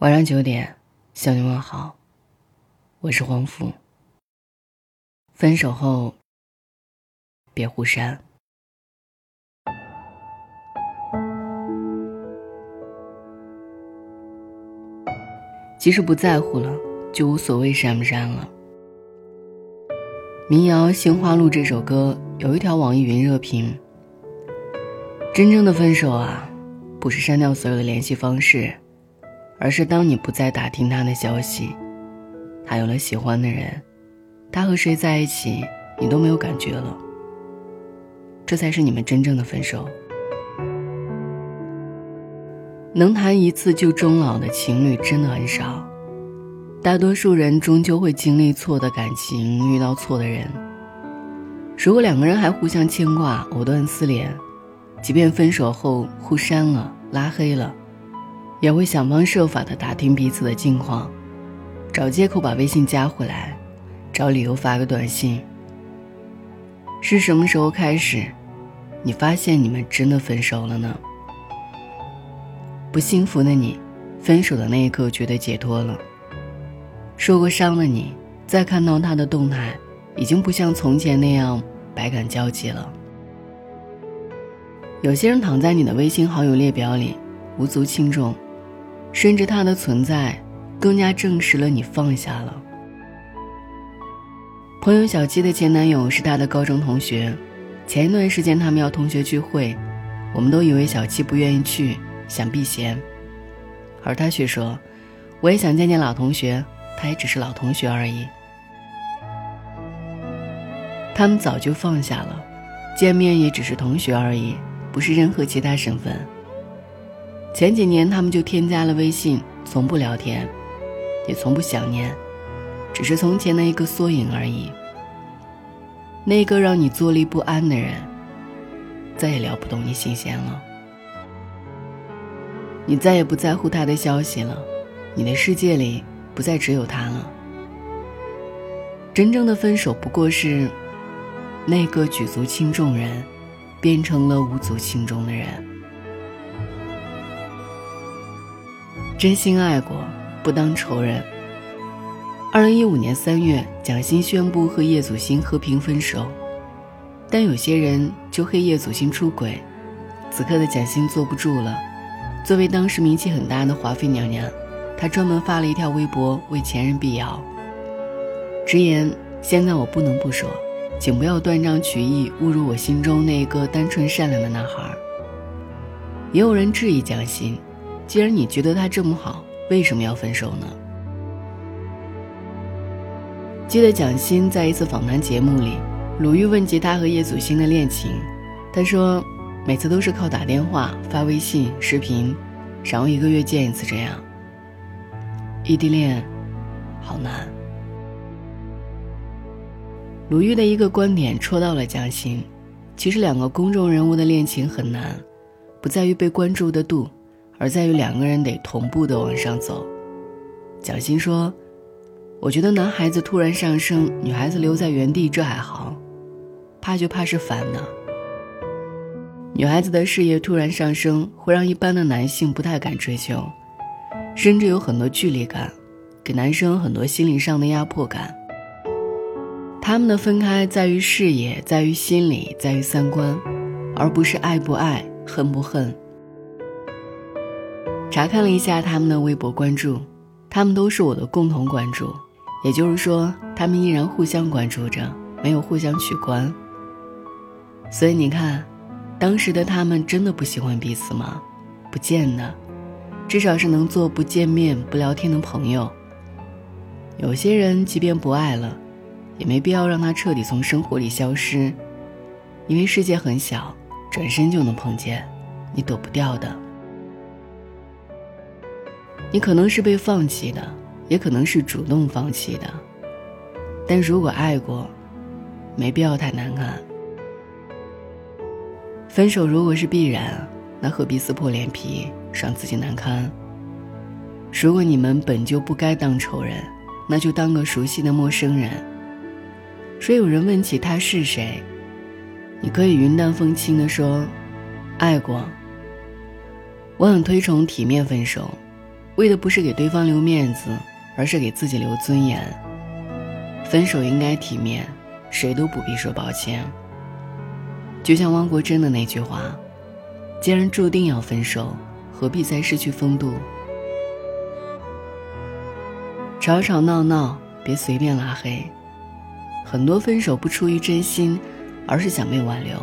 晚上九点，向你问好，我是黄甫。分手后，别互删。即使不在乎了，就无所谓删不删了。民谣《杏花路》这首歌有一条网易云热评：真正的分手啊，不是删掉所有的联系方式。而是当你不再打听他的消息，他有了喜欢的人，他和谁在一起，你都没有感觉了。这才是你们真正的分手。能谈一次就终老的情侣真的很少，大多数人终究会经历错的感情，遇到错的人。如果两个人还互相牵挂，藕断丝连，即便分手后互删了、拉黑了。也会想方设法的打听彼此的近况，找借口把微信加回来，找理由发个短信。是什么时候开始，你发现你们真的分手了呢？不幸福的你，分手的那一刻觉得解脱了。受过伤的你，再看到他的动态，已经不像从前那样百感交集了。有些人躺在你的微信好友列表里，无足轻重。甚至他的存在，更加证实了你放下了。朋友小七的前男友是他的高中同学，前一段时间他们要同学聚会，我们都以为小七不愿意去，想避嫌，而他却说：“我也想见见老同学，他也只是老同学而已。”他们早就放下了，见面也只是同学而已，不是任何其他身份。前几年，他们就添加了微信，从不聊天，也从不想念，只是从前的一个缩影而已。那个让你坐立不安的人，再也撩不动你心弦了。你再也不在乎他的消息了，你的世界里不再只有他了。真正的分手，不过是那个举足轻重人，变成了无足轻重的人。真心爱过，不当仇人。二零一五年三月，蒋欣宣布和叶祖新和平分手，但有些人就黑叶祖新出轨。此刻的蒋欣坐不住了，作为当时名气很大的华妃娘娘，她专门发了一条微博为前任辟谣，直言：“现在我不能不说，请不要断章取义，侮辱我心中那个单纯善良的男孩。”也有人质疑蒋欣。既然你觉得他这么好，为什么要分手呢？记得蒋欣在一次访谈节目里，鲁豫问及他和叶祖新的恋情，他说，每次都是靠打电话、发微信、视频，然后一个月见一次这样。异地恋，好难。鲁豫的一个观点戳到了蒋欣，其实两个公众人物的恋情很难，不在于被关注的度。而在于两个人得同步的往上走。蒋欣说：“我觉得男孩子突然上升，女孩子留在原地，这还好，怕就怕是反的。女孩子的事业突然上升，会让一般的男性不太敢追求，甚至有很多距离感，给男生很多心理上的压迫感。他们的分开在于事业，在于心理，在于三观，而不是爱不爱，恨不恨。”查看了一下他们的微博关注，他们都是我的共同关注，也就是说，他们依然互相关注着，没有互相取关。所以你看，当时的他们真的不喜欢彼此吗？不见得，至少是能做不见面、不聊天的朋友。有些人即便不爱了，也没必要让他彻底从生活里消失，因为世界很小，转身就能碰见，你躲不掉的。你可能是被放弃的，也可能是主动放弃的。但如果爱过，没必要太难看。分手如果是必然，那何必撕破脸皮让自己难堪？如果你们本就不该当仇人，那就当个熟悉的陌生人。说有人问起他是谁，你可以云淡风轻地说：“爱过。”我很推崇体面分手。为的不是给对方留面子，而是给自己留尊严。分手应该体面，谁都不必说抱歉。就像汪国真的那句话：“既然注定要分手，何必再失去风度？”吵吵闹闹，别随便拉黑。很多分手不出于真心，而是想被挽留。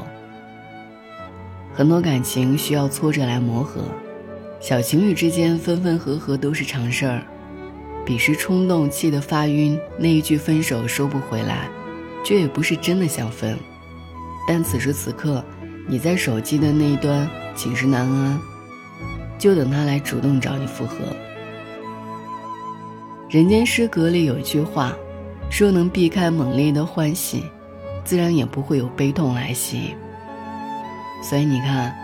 很多感情需要挫折来磨合，小情侣之间分分合合都是常事儿。彼时冲动，气得发晕，那一句分手收不回来，却也不是真的想分。但此时此刻，你在手机的那一端寝食难安，就等他来主动找你复合。人间失格里有一句话，说能避开猛烈的欢喜，自然也不会有悲痛来袭。所以你看，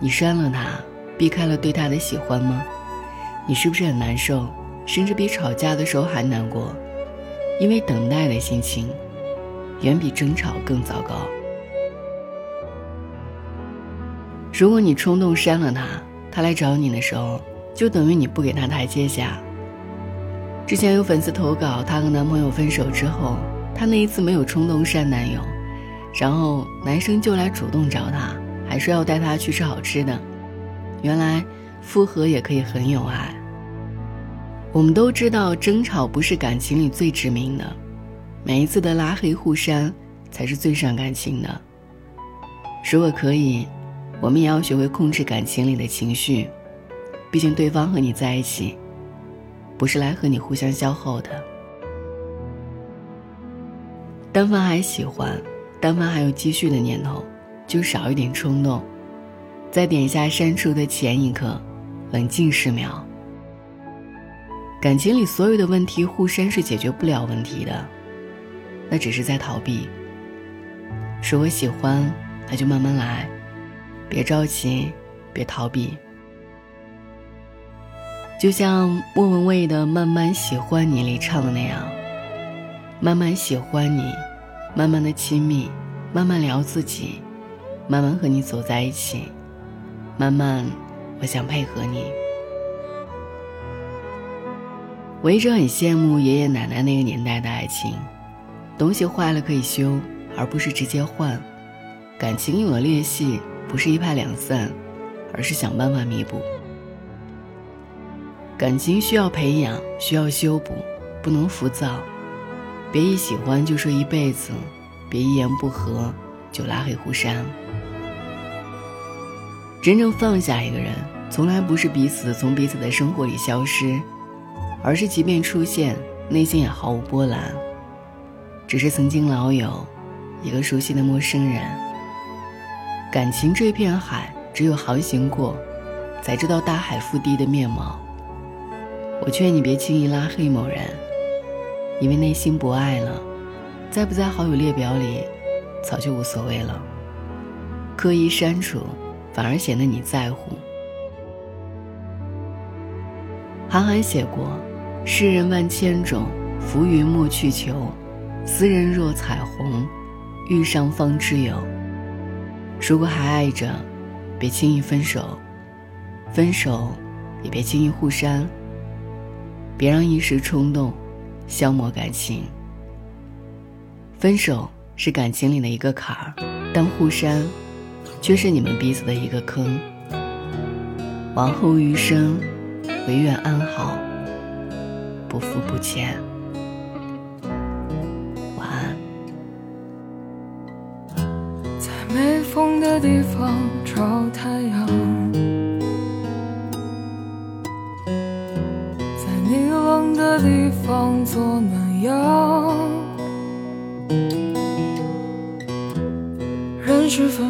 你删了他，避开了对他的喜欢吗？你是不是很难受，甚至比吵架的时候还难过？因为等待的心情，远比争吵更糟糕。如果你冲动删了他，他来找你的时候，就等于你不给他台阶下。之前有粉丝投稿，她和男朋友分手之后，她那一次没有冲动删男友，然后男生就来主动找她，还说要带她去吃好吃的。原来复合也可以很有爱。我们都知道，争吵不是感情里最致命的，每一次的拉黑互删才是最伤感情的。如果可以。我们也要学会控制感情里的情绪，毕竟对方和你在一起，不是来和你互相消耗的。但凡还喜欢，但凡还有继续的念头，就少一点冲动，在点下删除的前一刻，冷静十秒。感情里所有的问题，互删是解决不了问题的，那只是在逃避。是我喜欢，那就慢慢来。别着急，别逃避。就像莫文蔚的《慢慢喜欢你》里唱的那样，慢慢喜欢你，慢慢的亲密，慢慢聊自己，慢慢和你走在一起，慢慢，我想配合你。我一直很羡慕爷爷奶奶那个年代的爱情，东西坏了可以修，而不是直接换，感情有了裂隙。不是一拍两散，而是想办法弥补。感情需要培养，需要修补，不能浮躁。别一喜欢就说一辈子，别一言不合就拉黑互删。真正放下一个人，从来不是彼此从彼此的生活里消失，而是即便出现，内心也毫无波澜，只是曾经老友，一个熟悉的陌生人。感情这片海，只有航行过，才知道大海腹地的面貌。我劝你别轻易拉黑某人，因为内心不爱了，在不在好友列表里，早就无所谓了。刻意删除，反而显得你在乎。韩寒写过：“世人万千种，浮云莫去求。斯人若彩虹，遇上方知有。”如果还爱着，别轻易分手；分手，也别轻易互删。别让一时冲动消磨感情。分手是感情里的一个坎儿，但互删，却是你们彼此的一个坑。往后余生，唯愿安好，不负不欠。晚安。在没风的地方找太阳，在你冷的地方做暖阳。人事纷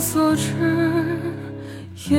所知也